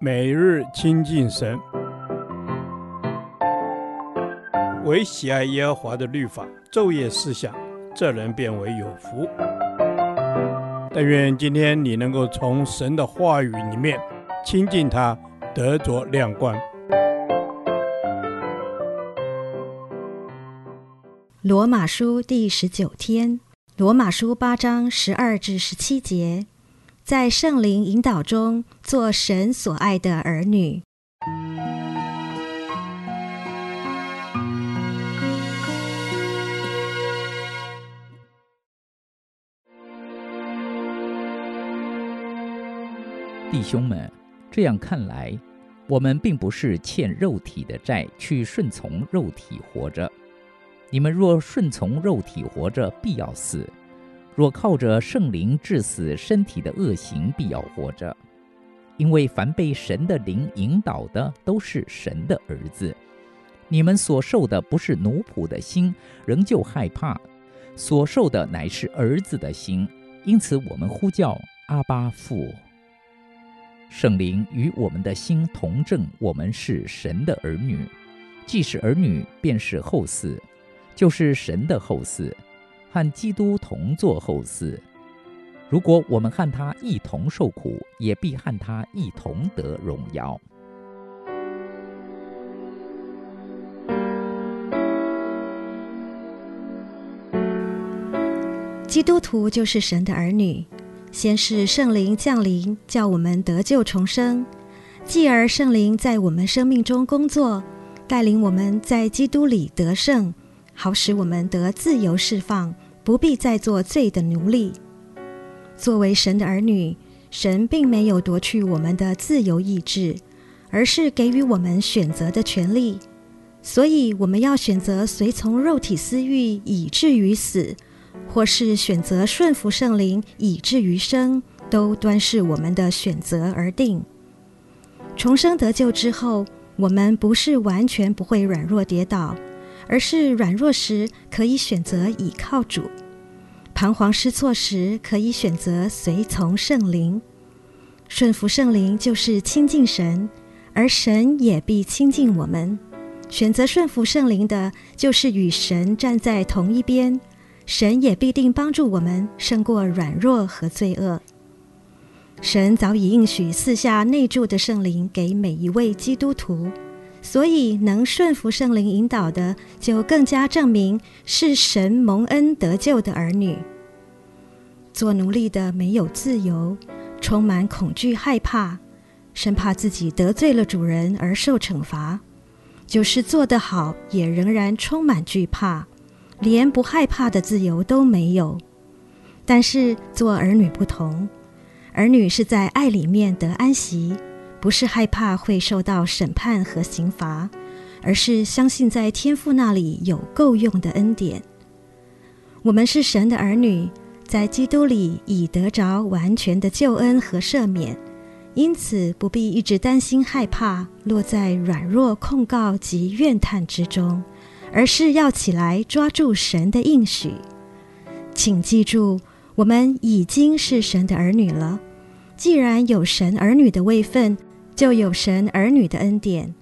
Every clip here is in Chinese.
每日亲近神，唯喜爱耶和华的律法，昼夜思想，这人变为有福。但愿今天你能够从神的话语里面亲近他，得着亮光。罗马书第十九天，罗马书八章十二至十七节。在圣灵引导中，做神所爱的儿女。弟兄们，这样看来，我们并不是欠肉体的债，去顺从肉体活着。你们若顺从肉体活着，必要死。若靠着圣灵致死身体的恶行，必要活着，因为凡被神的灵引导的，都是神的儿子。你们所受的不是奴仆的心，仍旧害怕；所受的乃是儿子的心，因此我们呼叫阿巴父。圣灵与我们的心同证，我们是神的儿女。既是儿女，便是后嗣，就是神的后嗣。和基督同作后嗣。如果我们和他一同受苦，也必和他一同得荣耀。基督徒就是神的儿女，先是圣灵降临，叫我们得救重生；继而圣灵在我们生命中工作，带领我们在基督里得胜，好使我们得自由释放。不必再做罪的奴隶。作为神的儿女，神并没有夺去我们的自由意志，而是给予我们选择的权利。所以，我们要选择随从肉体私欲以至于死，或是选择顺服圣灵以至于生，都端视我们的选择而定。重生得救之后，我们不是完全不会软弱跌倒。而是软弱时可以选择倚靠主，彷徨失措时可以选择随从圣灵，顺服圣灵就是亲近神，而神也必亲近我们。选择顺服圣灵的，就是与神站在同一边，神也必定帮助我们胜过软弱和罪恶。神早已应许四下内住的圣灵给每一位基督徒。所以，能顺服圣灵引导的，就更加证明是神蒙恩得救的儿女。做奴隶的没有自由，充满恐惧害怕，生怕自己得罪了主人而受惩罚；就是做得好，也仍然充满惧怕，连不害怕的自由都没有。但是做儿女不同，儿女是在爱里面得安息。不是害怕会受到审判和刑罚，而是相信在天父那里有够用的恩典。我们是神的儿女，在基督里已得着完全的救恩和赦免，因此不必一直担心害怕，落在软弱控告及怨叹之中，而是要起来抓住神的应许。请记住，我们已经是神的儿女了。既然有神儿女的位分，就有神儿女的恩典，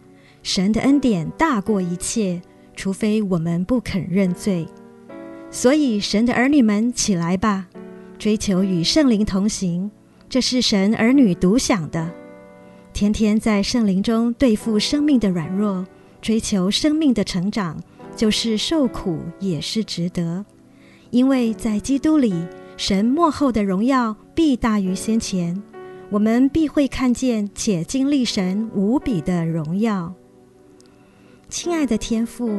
神的恩典大过一切，除非我们不肯认罪。所以，神的儿女们起来吧，追求与圣灵同行，这是神儿女独享的。天天在圣灵中对付生命的软弱，追求生命的成长，就是受苦也是值得。因为在基督里，神幕后的荣耀必大于先前。我们必会看见且经历神无比的荣耀。亲爱的天父，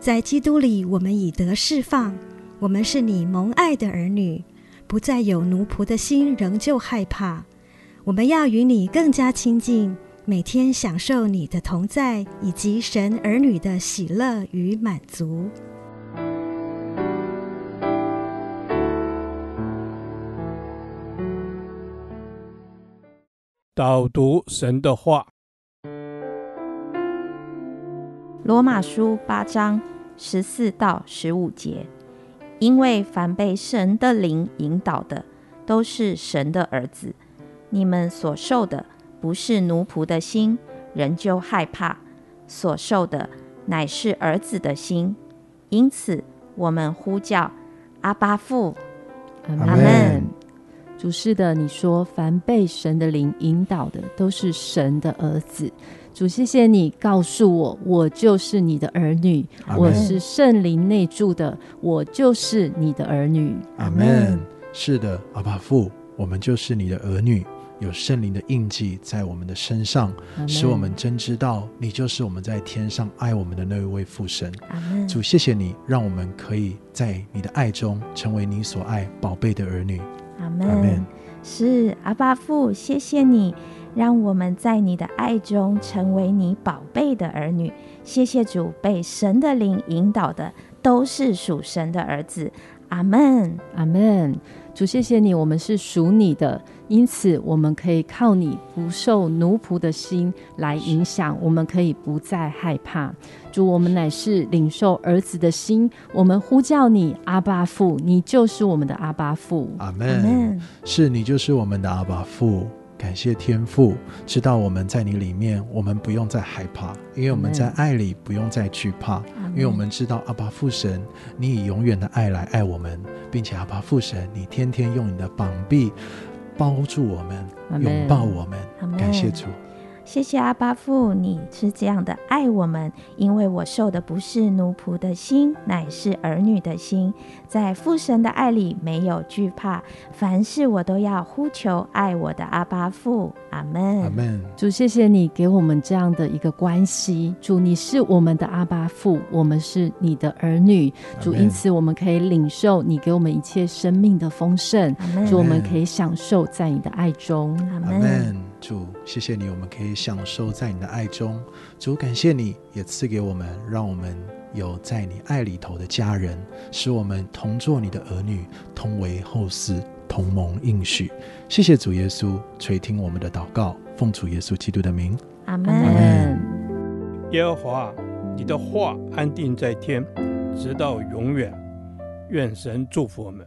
在基督里，我们已得释放。我们是你蒙爱的儿女，不再有奴仆的心，仍旧害怕。我们要与你更加亲近，每天享受你的同在，以及神儿女的喜乐与满足。导读神的话，《罗马书》八章十四到十五节，因为凡被神的灵引导的，都是神的儿子。你们所受的，不是奴仆的心，仍旧害怕；所受的乃是儿子的心。因此，我们呼叫阿巴父。阿阿门。主是的，你说凡被神的灵引导的，都是神的儿子。主，谢谢你告诉我，我就是你的儿女，我是圣灵内住的，我就是你的儿女。阿门。是的，阿爸父，我们就是你的儿女，有圣灵的印记在我们的身上，使我们真知道你就是我们在天上爱我们的那一位父神。主，谢谢你，让我们可以在你的爱中成为你所爱宝贝的儿女。阿阿门门。是阿巴父，谢谢你，让我们在你的爱中成为你宝贝的儿女。谢谢主，被神的灵引导的都是属神的儿子。阿门。阿门。主，谢谢你，我们是属你的，因此我们可以靠你不受奴仆的心来影响，我们可以不再害怕。主，我们乃是领受儿子的心，我们呼叫你阿巴父，你就是我们的阿巴父。阿。门。是你就是我们的阿巴父。感谢天父，知道我们在你里面，我们不用再害怕，因为我们在爱里不用再惧怕，因为我们知道阿爸父神，你以永远的爱来爱我们，并且阿爸父神，你天天用你的膀臂包住我们，拥抱我们。感谢主，谢谢阿巴父，你是这样的爱我们，因为我受的不是奴仆的心，乃是儿女的心。在父神的爱里没有惧怕，凡事我都要呼求爱我的阿巴父。阿门。阿门。主，谢谢你给我们这样的一个关系。主，你是我们的阿巴父，我们是你的儿女。主，因此我们可以领受你给我们一切生命的丰盛。主，我们可以享受在你的爱中。阿门。主，谢谢你，我们可以享受在你的爱中。主，感谢你也赐给我们，让我们有在你爱里头的家人，使我们同做你的儿女，同为后嗣，同盟应许。谢谢主耶稣垂听我们的祷告，奉主耶稣基督的名。阿门。阿门。耶和华，你的话安定在天，直到永远。愿神祝福我们。